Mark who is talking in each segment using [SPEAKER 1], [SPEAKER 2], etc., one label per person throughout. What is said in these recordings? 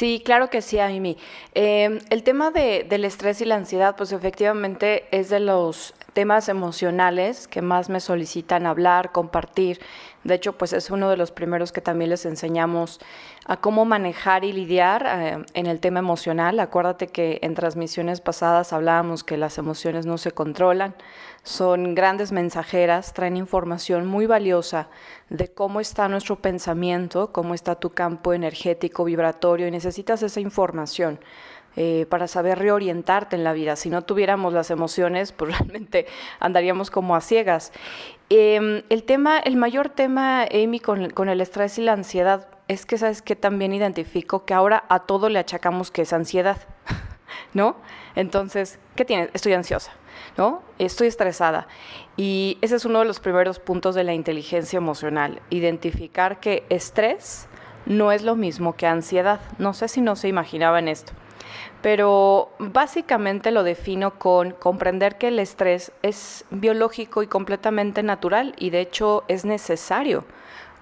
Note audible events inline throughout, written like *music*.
[SPEAKER 1] Sí, claro que sí, Amy. Eh, el tema de, del estrés y la ansiedad, pues efectivamente es de los temas emocionales que más me solicitan hablar, compartir. De hecho, pues es uno de los primeros que también les enseñamos a cómo manejar y lidiar eh, en el tema emocional. Acuérdate que en transmisiones pasadas hablábamos que las emociones no se controlan, son grandes mensajeras, traen información muy valiosa de cómo está nuestro pensamiento, cómo está tu campo energético, vibratorio, y necesitas esa información. Eh, para saber reorientarte en la vida. Si no tuviéramos las emociones, pues *laughs* realmente andaríamos como a ciegas. Em, el tema, el mayor tema, Amy, con, con, el estrés y la ansiedad, es que sabes que también identifico que ahora a todo le achacamos que es ansiedad, *laughs* ¿no? Entonces, ¿qué tienes? Estoy ansiosa, ¿no? Estoy estresada. Y ese es uno de los primeros puntos de la inteligencia emocional, identificar que estrés no es lo mismo que ansiedad. No sé si no se imaginaban esto pero básicamente lo defino con comprender que el estrés es biológico y completamente natural y de hecho es necesario.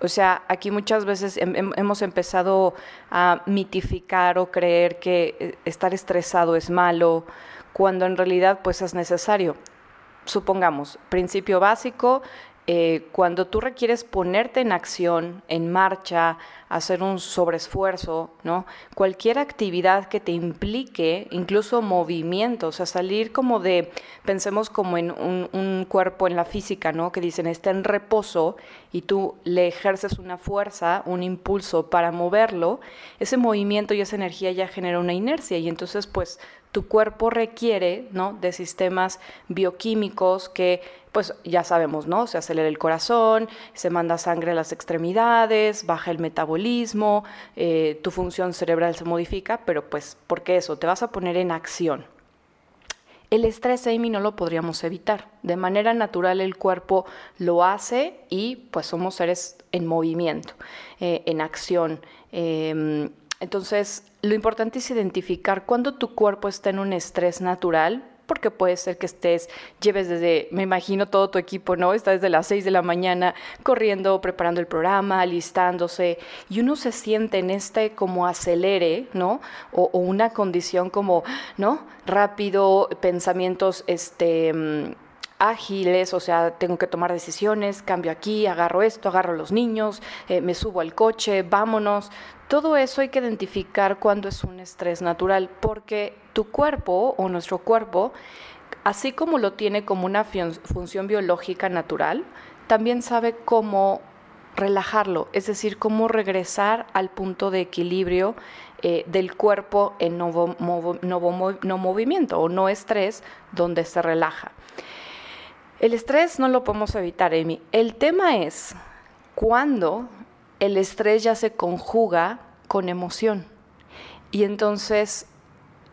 [SPEAKER 1] O sea, aquí muchas veces hemos empezado a mitificar o creer que eh, estar estresado es malo, cuando en realidad pues es necesario. Supongamos, principio básico, eh, cuando tú requieres ponerte en acción, en marcha, hacer un sobreesfuerzo, ¿no? Cualquier actividad que te implique, incluso movimiento, o sea, salir como de, pensemos como en un, un cuerpo en la física, ¿no? Que dicen, está en reposo y tú le ejerces una fuerza, un impulso para moverlo, ese movimiento y esa energía ya genera una inercia y entonces pues tu cuerpo requiere ¿no? de sistemas bioquímicos que, pues ya sabemos, ¿no? Se acelera el corazón, se manda sangre a las extremidades, baja el metabolismo, eh, tu función cerebral se modifica, pero pues, ¿por qué eso? Te vas a poner en acción. El estrés, Amy, no lo podríamos evitar. De manera natural el cuerpo lo hace y pues somos seres en movimiento, eh, en acción. Em, entonces, lo importante es identificar cuando tu cuerpo está en un estrés natural, porque puede ser que estés, lleves desde, me imagino todo tu equipo, ¿no? Está desde las 6 de la mañana corriendo, preparando el programa, alistándose, y uno se siente en este como acelere, ¿no? O, una condición como, ¿no? Rápido, pensamientos, este mm, ágiles, o sea, tengo que tomar decisiones, cambio aquí, agarro esto, agarro los niños, eh, me subo al coche, vámonos. Todo eso hay que identificar cuando es un estrés natural, porque tu cuerpo o nuestro cuerpo, así como lo tiene como una función biológica natural, también sabe cómo relajarlo, es decir, cómo regresar al punto de equilibrio eh, del cuerpo en no, no movimiento o no estrés, donde se relaja. El estrés no lo podemos evitar, Amy. El tema es cuando el estrés ya se conjuga con emoción. Y entonces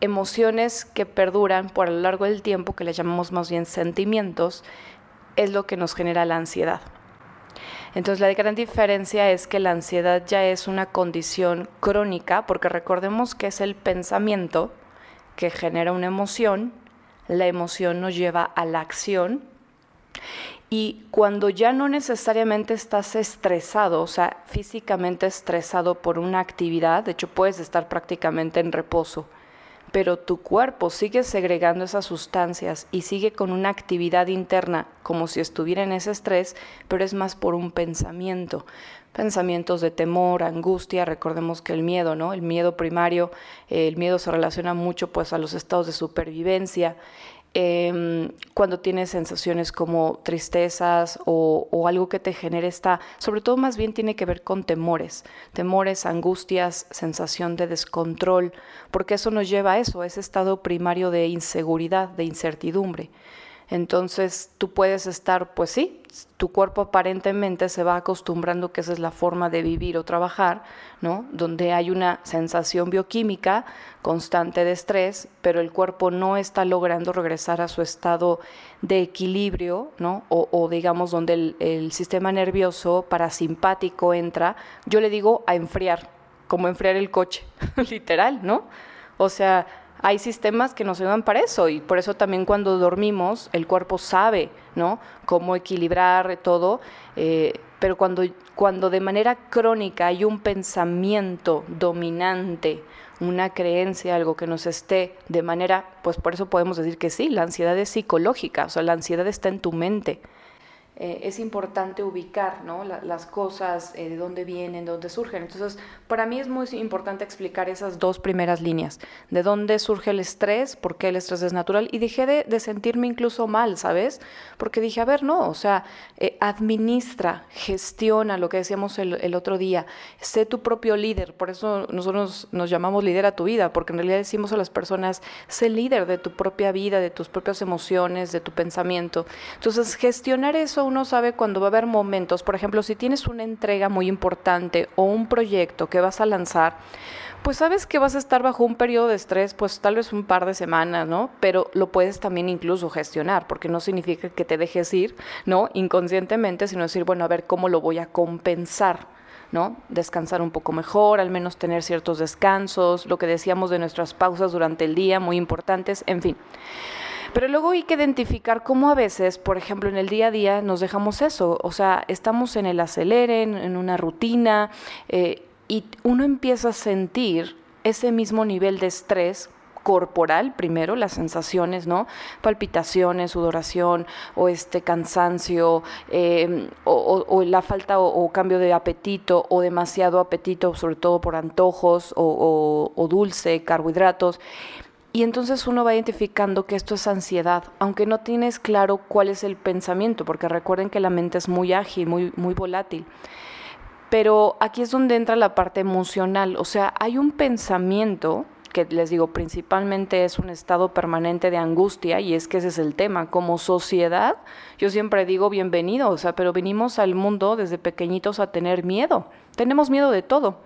[SPEAKER 1] emociones que perduran por a lo largo del tiempo, que le llamamos más bien sentimientos, es lo que nos genera la ansiedad. Entonces la gran diferencia es que la ansiedad ya es una condición crónica, porque recordemos que es el pensamiento que genera una emoción, la emoción nos lleva a la acción y cuando ya no necesariamente estás estresado, o sea, físicamente estresado por una actividad, de hecho puedes estar prácticamente en reposo, pero tu cuerpo sigue segregando esas sustancias y sigue con una actividad interna como si estuviera en ese estrés, pero es más por un pensamiento. Pensamientos de temor, angustia, recordemos que el miedo, ¿no? El miedo primario, el miedo se relaciona mucho pues a los estados de supervivencia Em, cuando tienes sensaciones como tristezas o, algo que te genere esta, sobre todo más bien tiene que ver con temores, temores, angustias, sensación de descontrol, porque eso nos lleva a eso, a ese estado primario de inseguridad, de incertidumbre. Entonces tú puedes estar, pues sí, tu cuerpo aparentemente se va acostumbrando que esa es la forma de vivir o trabajar, ¿no? Donde hay una sensación bioquímica constante de estrés, pero el cuerpo no está logrando regresar a su estado de equilibrio, ¿no? O, digamos donde el, el sistema nervioso parasimpático entra, yo le digo a enfriar, como enfriar el coche, *laughs* literal, ¿no? O sea, hay sistemas que nos ayudan para eso y por eso también cuando dormimos el cuerpo sabe, ¿no? Cómo equilibrar todo. Eh, pero cuando, cuando de manera crónica hay un pensamiento dominante, una creencia, algo que nos esté de manera, pues por eso podemos decir que sí, la ansiedad es psicológica, o sea, la ansiedad está en tu mente. Eh, es importante ubicar ¿no? las cosas, eh, de dónde vienen, de dónde surgen. Entonces, para mí es muy importante explicar esas dos primeras líneas, de dónde surge el estrés, por qué el estrés es natural, y dejé de, sentirme incluso mal, ¿sabes? Porque dije, a ver, no, o sea, eh, administra, gestiona lo que decíamos el, el, otro día, sé tu propio líder, por eso nosotros nos llamamos líder a tu vida, porque en realidad decimos a las personas, sé líder de tu propia vida, de tus propias emociones, de tu pensamiento. Entonces, gestionar eso uno sabe cuando va a haber momentos, por ejemplo, si tienes una entrega muy importante o un proyecto que vas a lanzar, pues sabes que vas a estar bajo un periodo de estrés, pues tal vez un par de semanas, ¿no? Pero lo puedes también incluso gestionar, porque no significa que te dejes ir, ¿no? Inconscientemente, sino decir, bueno, a ver cómo lo voy a compensar. ¿no? Descansar un poco mejor, al menos tener ciertos descansos, lo que decíamos de nuestras pausas durante el día, muy importantes, en fin. Pero luego hay que identificar cómo a veces, por ejemplo, en el día a día nos dejamos eso, o sea, estamos en el acelere, en, una rutina, eh, y uno empieza a sentir ese mismo nivel de estrés corporal primero, las sensaciones, ¿no? Palpitaciones, sudoración o este cansancio em, o, la falta o, cambio de apetito o demasiado apetito, sobre todo por antojos o dulce, carbohidratos. Y entonces uno va identificando que esto es ansiedad, aunque no tienes claro cuál es el pensamiento, porque recuerden que la mente es muy ágil, muy, muy volátil. Pero aquí es donde entra la parte emocional, o sea, hay un pensamiento que les digo, principalmente es un estado permanente de angustia y es que ese es el tema. Como sociedad, yo siempre digo bienvenido, o sea, pero venimos al mundo desde pequeñitos a tener miedo. Tenemos miedo de todo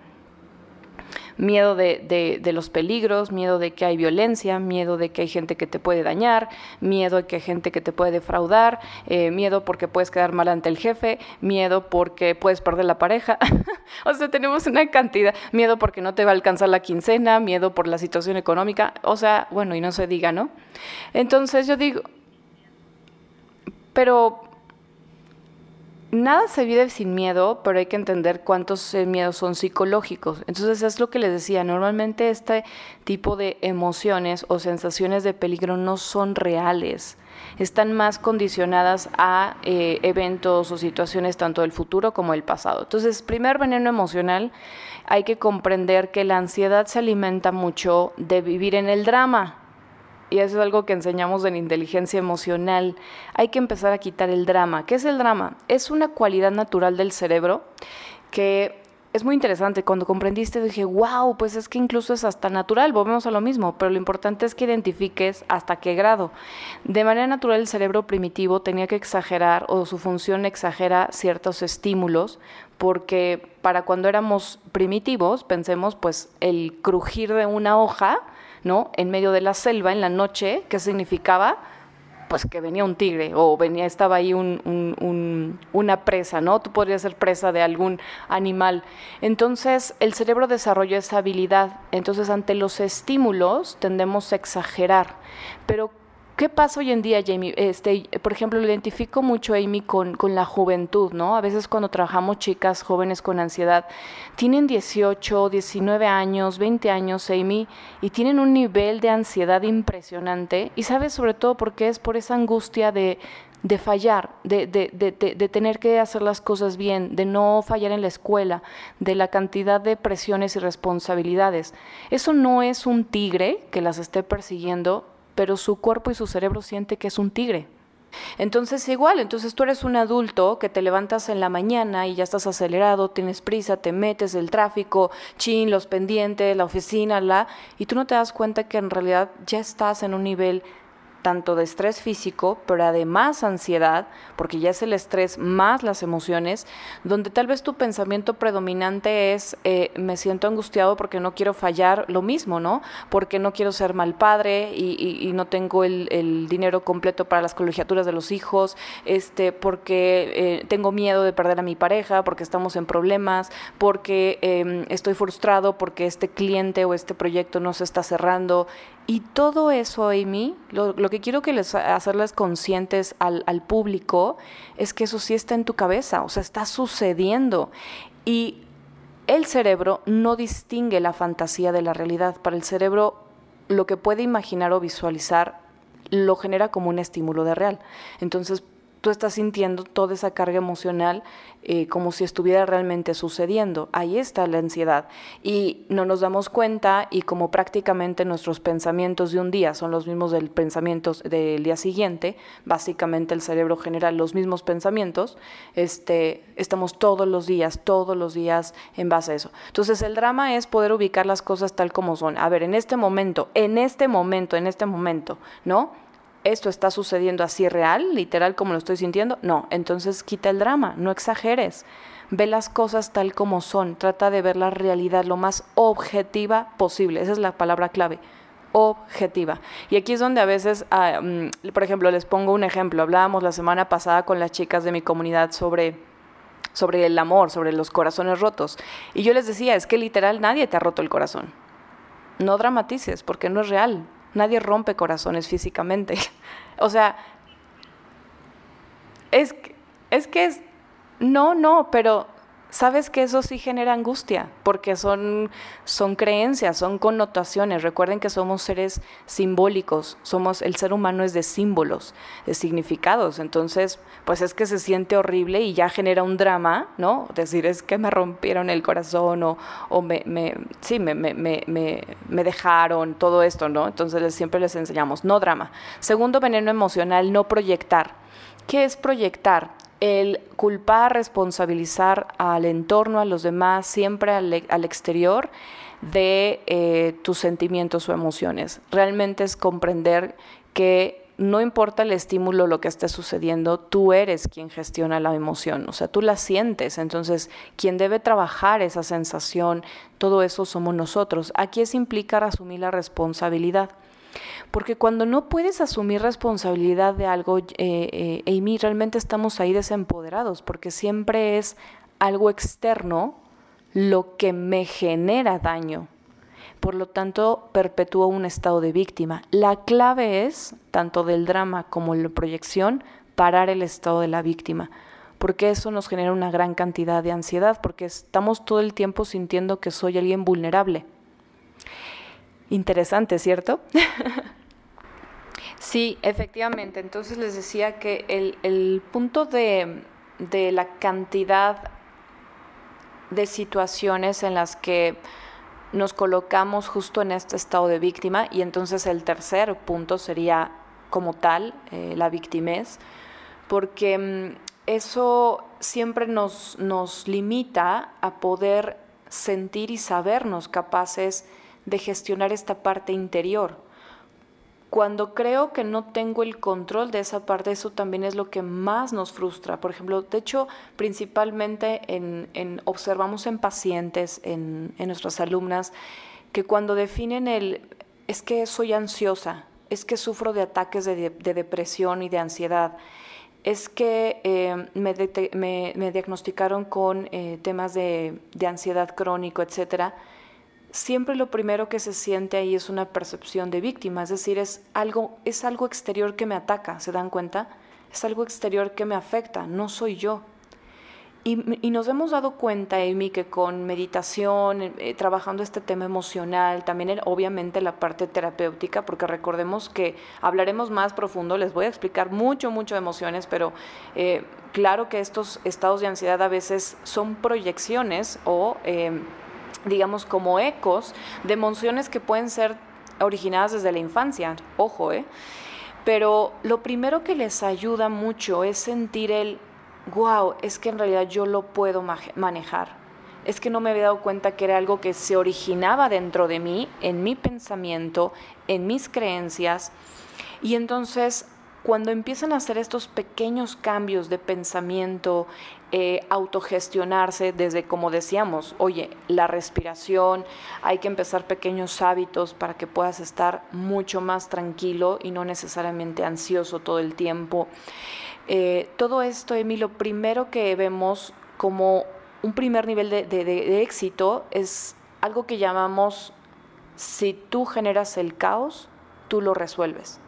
[SPEAKER 1] miedo de, de, los peligros, miedo de que hay violencia, miedo de que hay gente que te puede dañar, miedo de que hay gente que te puede defraudar, eh, miedo porque puedes quedar mal ante el jefe, miedo porque puedes perder la pareja. *laughs* o sea, tenemos una cantidad, miedo porque no te va a alcanzar la quincena, miedo por la situación económica, o sea, bueno, y no se diga, ¿no? Entonces yo digo, pero nada se vive sin miedo, pero hay que entender cuántos eh, miedos son psicológicos. Entonces es lo que les decía, normalmente este tipo de emociones o sensaciones de peligro no son reales, están más condicionadas a eh, eventos o situaciones tanto del futuro como del pasado. Entonces, primer veneno emocional, hay que comprender que la ansiedad se alimenta mucho de vivir en el drama y eso es algo que enseñamos en inteligencia emocional, hay que empezar a quitar el drama. ¿Qué es el drama? Es una cualidad natural del cerebro que es muy interesante. Cuando comprendiste dije, wow, pues es que incluso es hasta natural, volvemos a lo mismo, pero lo importante es que identifiques hasta qué grado. De manera natural el cerebro primitivo tenía que exagerar o su función exagera ciertos estímulos porque para cuando éramos primitivos, pensemos pues el crujir de una hoja, ¿no? En medio de la selva en la noche, ¿qué significaba? Pues que venía un tigre o venía, estaba ahí una presa, ¿no? Tú podrías ser presa de algún animal. Entonces, el cerebro desarrolló esa habilidad. Entonces, ante los estímulos tendemos a exagerar. Pero ¿Qué pasa hoy en día, Jamie? Este, por ejemplo, lo identifico mucho, Amy, con, con, la juventud, ¿no? A veces cuando trabajamos chicas jóvenes con ansiedad, tienen 18, 19 años, 20 años, Amy, y tienen un nivel de ansiedad impresionante. Y sabes sobre todo por qué es por esa angustia de, de fallar, de, de, de, de, tener que hacer las cosas bien, de no fallar en la escuela, de la cantidad de presiones y responsabilidades. Eso no es un tigre que las esté persiguiendo, pero su cuerpo y su cerebro siente que es un tigre. Entonces igual, entonces tú eres un adulto que te levantas en la mañana y ya estás acelerado, tienes prisa, te metes el tráfico, chin, los pendientes, la oficina, la, y tú no te das cuenta que en realidad ya estás en un nivel tanto de estrés físico, pero además ansiedad, porque ya es el estrés más las emociones, donde tal vez tu pensamiento predominante es eh, me siento angustiado porque no quiero fallar lo mismo, ¿no? Porque no quiero ser mal padre y, no tengo el, dinero completo para las colegiaturas de los hijos, este, porque eh, tengo miedo de perder a mi pareja, porque estamos en problemas, porque em, estoy frustrado porque este cliente o este proyecto no se está cerrando. Y todo eso, Amy, lo, lo que quiero que les hacerles conscientes al, al público es que eso sí está en tu cabeza, o sea, está sucediendo. Y el cerebro no distingue la fantasía de la realidad. Para el cerebro, lo que puede imaginar o visualizar lo genera como un estímulo de real. Entonces, tú estás sintiendo toda esa carga emocional eh, como si estuviera realmente sucediendo. Ahí está la ansiedad. Y no nos damos cuenta y como prácticamente nuestros pensamientos de un día son los mismos del pensamientos del día siguiente, básicamente el cerebro genera los mismos pensamientos, este, estamos todos los días, todos los días en base a eso. Entonces el drama es poder ubicar las cosas tal como son. A ver, en este momento, en este momento, en este momento, ¿no? Esto está sucediendo así real, literal como lo estoy sintiendo, no, entonces quita el drama, no exageres. Ve las cosas tal como son, trata de ver la realidad lo más objetiva posible, esa es la palabra clave, objetiva. Y aquí es donde a veces, ah, mm, por ejemplo, les pongo un ejemplo, hablábamos la semana pasada con las chicas de mi comunidad sobre sobre el amor, sobre los corazones rotos. Y yo les decía, es que literal nadie te ha roto el corazón. No dramatices, porque no es real. Nadie rompe corazones físicamente. *laughs* o sea, es, es que es, no, no, pero sabes que eso sí genera angustia, porque son, son creencias, son connotaciones. Recuerden que somos seres simbólicos, somos, el ser humano es de símbolos, de significados. Entonces, pues es que se siente horrible y ya genera un drama, ¿no? Decir, es que me rompieron el corazón o, o me, sí, me, me, me dejaron, todo esto, ¿no? Entonces siempre les enseñamos, no drama. Segundo veneno emocional, no proyectar. ¿Qué es proyectar? El culpar, responsabilizar al entorno, a los demás, siempre al, exterior de eh, tus sentimientos o emociones. Realmente es comprender que no importa el estímulo, lo que esté sucediendo, tú eres quien gestiona la emoción, o sea, tú la sientes, entonces quien debe trabajar esa sensación, todo eso somos nosotros. Aquí es implicar asumir la responsabilidad. Porque cuando no puedes asumir responsabilidad de algo, eh, eh, Amy, realmente estamos ahí desempoderados, porque siempre es algo externo lo que me genera daño. Por lo tanto, perpetúo un estado de víctima. La clave es, tanto del drama como la proyección, parar el estado de la víctima porque eso nos genera una gran cantidad de ansiedad, porque estamos todo el tiempo sintiendo que soy alguien vulnerable. Interesante, ¿cierto? *laughs* sí, efectivamente. Entonces les decía que el, punto de, de la cantidad de situaciones en las que nos colocamos justo en este estado de víctima y entonces el tercer punto sería como tal eh, la victimez, porque mm, eso siempre nos, nos limita a poder sentir y sabernos capaces de gestionar esta parte interior. Cuando creo que no tengo el control de esa parte, eso también es lo que más nos frustra. Por ejemplo, de hecho, principalmente en, observamos en pacientes, en, nuestras alumnas, que cuando definen el, es que soy ansiosa, es que sufro de ataques de, depresión y de ansiedad, es que eh, me, diagnosticaron con eh, temas de, de ansiedad crónico, etcétera siempre lo primero que se siente ahí es una percepción de víctima, es decir, es algo, es algo exterior que me ataca, ¿se dan cuenta? Es algo exterior que me afecta, no soy yo. Y, nos hemos dado cuenta, Amy, que con meditación, eh, trabajando este tema emocional, también obviamente la parte terapéutica, porque recordemos que hablaremos más profundo, les voy a explicar mucho, mucho de emociones, pero eh, claro que estos estados de ansiedad a veces son proyecciones o... Eh, digamos, como ecos de emociones que pueden ser originadas desde la infancia, ojo, ¿eh? Pero lo primero que les ayuda mucho es sentir el, wow, es que en realidad yo lo puedo manejar. Es que no me había dado cuenta que era algo que se originaba dentro de mí, en mi pensamiento, en mis creencias. Y entonces cuando empiezan a hacer estos pequeños cambios de pensamiento, eh, autogestionarse desde, como decíamos, oye, la respiración, hay que empezar pequeños hábitos para que puedas estar mucho más tranquilo y no necesariamente ansioso todo el tiempo. Eh, todo esto, Emi, lo primero que vemos como un primer nivel de éxito es algo que llamamos, si tú generas el caos, tú lo resuelves.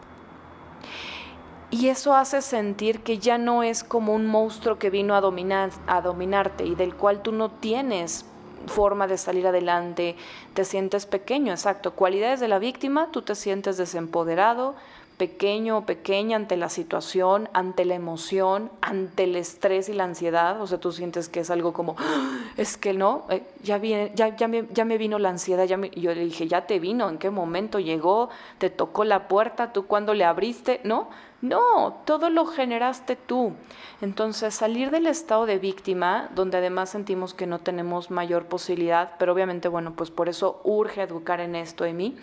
[SPEAKER 1] Y eso hace sentir que ya no es como un monstruo que vino a, dominar, a dominarte y del cual tú no tienes forma de salir adelante, te sientes pequeño, exacto. Cualidades de la víctima, tú te sientes desempoderado, pequeño o pequeña ante la situación, ante la emoción, ante el estrés y la ansiedad, o sea, tú sientes que es algo como, ah, es que no, eh, ya, ya, me, ya me vino la ansiedad, ya yo le dije, ya te vino, ¿en qué momento llegó? ¿Te tocó la puerta? ¿Tú cuando le abriste? ¿No? No, todo lo generaste tú. Entonces, salir del estado de víctima, donde además sentimos que no tenemos mayor posibilidad, pero obviamente, bueno, pues por eso urge educar en esto en mí,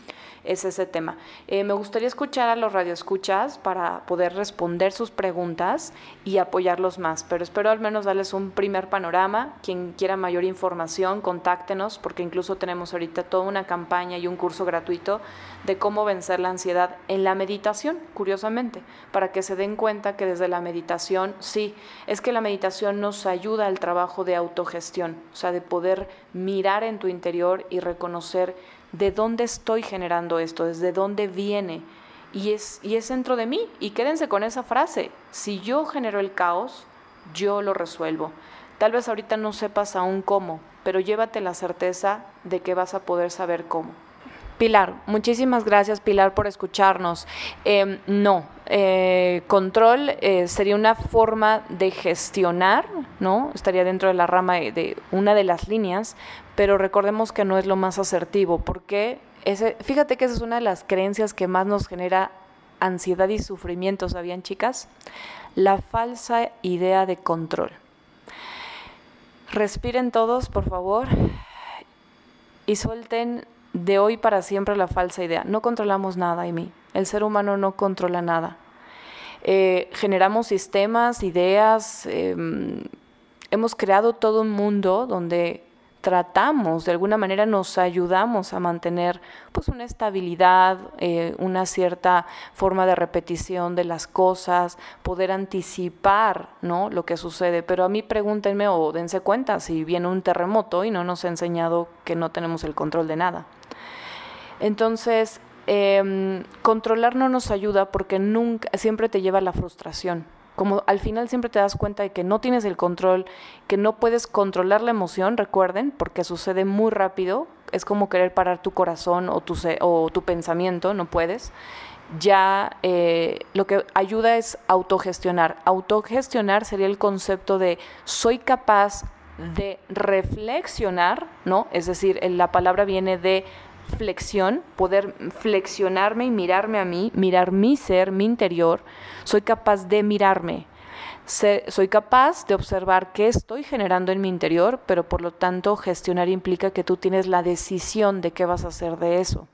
[SPEAKER 1] es ese tema. Eh, me gustaría escuchar a los radioescuchas para poder responder sus preguntas y apoyarlos más, pero espero al menos darles un primer panorama. Quien quiera mayor información, contáctenos, porque incluso tenemos ahorita toda una campaña y un curso gratuito de cómo vencer la ansiedad en la meditación, curiosamente para que se den cuenta que desde la meditación, sí, es que la meditación nos ayuda al trabajo de autogestión, o sea, de poder mirar en tu interior y reconocer de dónde estoy generando esto, desde dónde viene. Y es, y es dentro de mí. Y quédense con esa frase. Si yo genero el caos, yo lo resuelvo. Tal vez ahorita no sepas aún cómo, pero llévate la certeza de que vas a poder saber cómo. Pilar, muchísimas gracias Pilar por escucharnos. Em, no, eh, control eh, sería una forma de gestionar, ¿no? Estaría dentro de la rama de, una de las líneas, pero recordemos que no es lo más asertivo, porque ese, fíjate que esa es una de las creencias que más nos genera ansiedad y sufrimiento, ¿sabían chicas? La falsa idea de control. Respiren todos, por favor, y suelten de hoy para siempre la falsa idea. No controlamos nada, mí El ser humano no controla nada. Eh, generamos sistemas, ideas, em, hemos creado todo un mundo donde tratamos, de alguna manera nos ayudamos a mantener pues una estabilidad, eh, una cierta forma de repetición de las cosas, poder anticipar ¿no? lo que sucede. Pero a mí pregúntenme o dense cuenta si viene un terremoto y no nos ha enseñado que no tenemos el control de nada. Entonces, em, controlar no nos ayuda porque nunca, siempre te lleva a la frustración como al final siempre te das cuenta de que no tienes el control, que no puedes controlar la emoción, recuerden, porque sucede muy rápido, es como querer parar tu corazón o tu, o tu pensamiento, no puedes. Ya eh, lo que ayuda es autogestionar. Autogestionar sería el concepto de soy capaz de reflexionar, ¿no? Es decir, la palabra viene de flexión, poder flexionarme y mirarme a mí, mirar mi ser, mi interior, soy capaz de mirarme. soy capaz de observar qué estoy generando en mi interior, pero por lo tanto gestionar implica que tú tienes la decisión de qué vas a hacer de eso.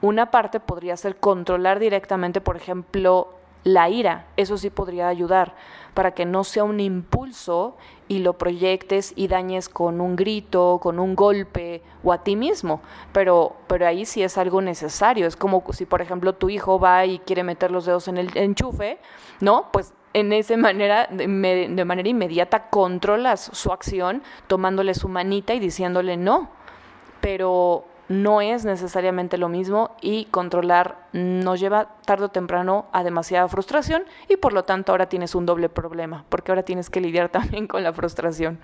[SPEAKER 1] Una parte podría ser controlar directamente, por ejemplo, la ira, eso sí podría ayudar para que no sea un impulso y lo proyectes y dañes con un grito, con un golpe o a ti mismo, pero, pero ahí sí es algo necesario, es como si por ejemplo tu hijo va y quiere meter los dedos en el enchufe, ¿no? Pues en esa manera, de, manera inmediata controlas su acción tomándole su manita y diciéndole no, pero no es necesariamente lo mismo y controlar nos lleva tarde o temprano a demasiada frustración y por lo tanto ahora tienes un doble problema, porque ahora tienes que lidiar *laughs* también con la frustración.